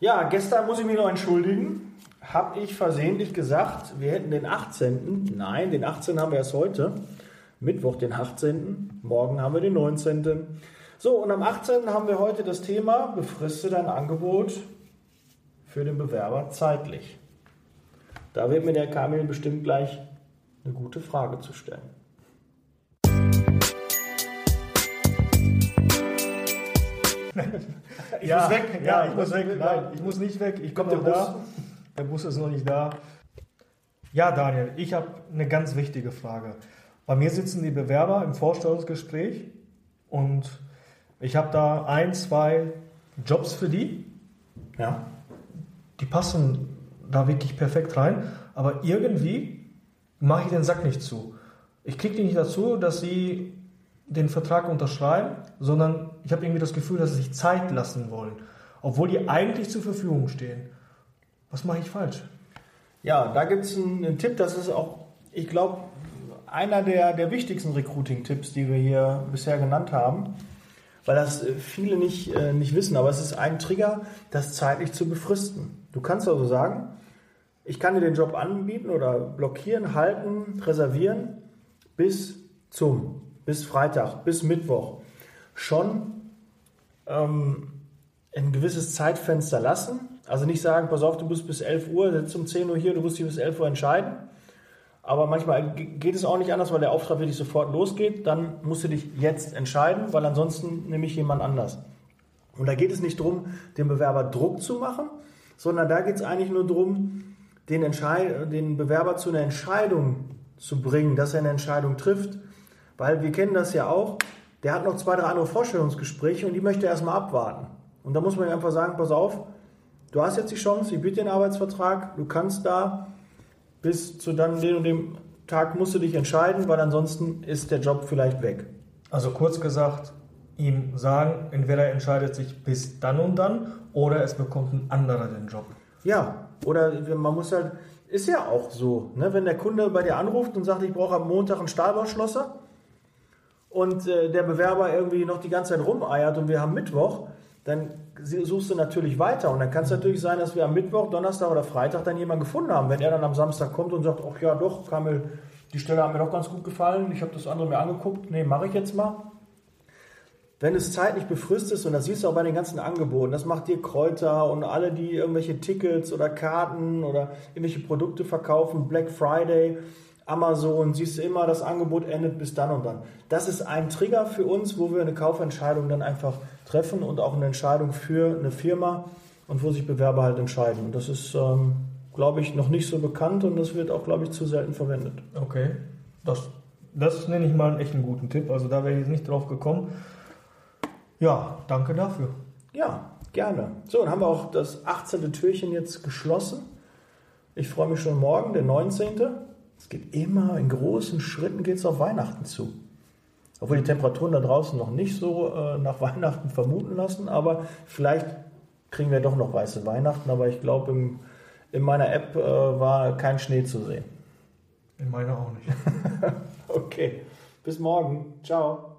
Ja, gestern muss ich mich noch entschuldigen. Habe ich versehentlich gesagt, wir hätten den 18. Nein, den 18. haben wir erst heute. Mittwoch, den 18. Morgen haben wir den 19. So, und am 18. haben wir heute das Thema, befriste dein Angebot für den Bewerber zeitlich. Da wird mir der Kamil bestimmt gleich eine gute Frage zu stellen. Ich ja, muss weg. Ja, ich muss weg. Nein, ich muss nicht weg. Ich komme Bus. Da. Der Bus ist noch nicht da. Ja, Daniel, ich habe eine ganz wichtige Frage. Bei mir sitzen die Bewerber im Vorstellungsgespräch und ich habe da ein, zwei Jobs für die. Ja. Die passen da wirklich perfekt rein, aber irgendwie mache ich den Sack nicht zu. Ich kriege die nicht dazu, dass sie den Vertrag unterschreiben, sondern ich habe irgendwie das Gefühl, dass sie sich Zeit lassen wollen, obwohl die eigentlich zur Verfügung stehen. Was mache ich falsch? Ja, da gibt es einen, Tipp, das ist auch, ich glaube, einer der, der wichtigsten Recruiting-Tipps, die wir hier bisher genannt haben, weil das äh, viele nicht, äh, nicht wissen, aber es ist ein Trigger, das zeitlich zu befristen. Du kannst also sagen, ich kann dir den Job anbieten oder blockieren, halten, reservieren bis zum bis Freitag, bis Mittwoch schon ähm, ein gewisses Zeitfenster lassen. Also nicht sagen, pass auf, du bist bis 11 Uhr, sitzt um 10 Uhr hier, du musst dich bis 11 Uhr entscheiden. Aber manchmal geht es auch nicht anders, weil der Auftrag wirklich sofort losgeht. Dann musst du dich jetzt entscheiden, weil ansonsten nehme ich jemand anders. Und da geht es nicht darum, dem Bewerber Druck zu machen, sondern da geht es eigentlich nur darum, den, den Bewerber zu einer Entscheidung zu bringen, dass er eine Entscheidung trifft. Weil wir kennen das ja auch, der hat noch zwei, drei andere Vorstellungsgespräche und die möchte er erstmal abwarten. Und da muss man einfach sagen, pass auf, du hast jetzt die Chance, ich biete dir einen Arbeitsvertrag, du kannst da bis zu dann den und dem Tag musst du dich entscheiden, weil ansonsten ist der Job vielleicht weg. Also kurz gesagt, ihm sagen, entweder er entscheidet sich bis dann und dann oder es bekommt ein anderer den Job. Ja, oder man muss halt, ist ja auch so, ne? wenn der Kunde bei dir anruft und sagt, ich brauche am Montag einen Stahlbauschlosser, und äh, der Bewerber irgendwie noch die ganze Zeit rumeiert und wir haben Mittwoch, dann suchst du natürlich weiter. Und dann kann es natürlich sein, dass wir am Mittwoch, Donnerstag oder Freitag dann jemanden gefunden haben. Wenn er dann am Samstag kommt und sagt, ach ja, doch, Kamil, die Stelle hat mir doch ganz gut gefallen, ich habe das andere mir angeguckt, nee, mache ich jetzt mal. Wenn es zeitlich befristet ist, und das siehst du auch bei den ganzen Angeboten, das macht dir Kräuter und alle, die irgendwelche Tickets oder Karten oder irgendwelche Produkte verkaufen, Black Friday, Amazon, siehst du immer, das Angebot endet bis dann und dann. Das ist ein Trigger für uns, wo wir eine Kaufentscheidung dann einfach treffen und auch eine Entscheidung für eine Firma und wo sich Bewerber halt entscheiden. Und das ist, ähm, glaube ich, noch nicht so bekannt und das wird auch, glaube ich, zu selten verwendet. Okay, das, das nenne ich mal einen echt einen guten Tipp. Also da wäre ich jetzt nicht drauf gekommen. Ja, danke dafür. Ja, gerne. So, dann haben wir auch das 18. Türchen jetzt geschlossen. Ich freue mich schon morgen, der 19. Es geht immer in großen Schritten geht es auf Weihnachten zu. Obwohl die Temperaturen da draußen noch nicht so äh, nach Weihnachten vermuten lassen, aber vielleicht kriegen wir doch noch weiße Weihnachten, aber ich glaube, in meiner App äh, war kein Schnee zu sehen. In meiner auch nicht. okay, bis morgen. Ciao.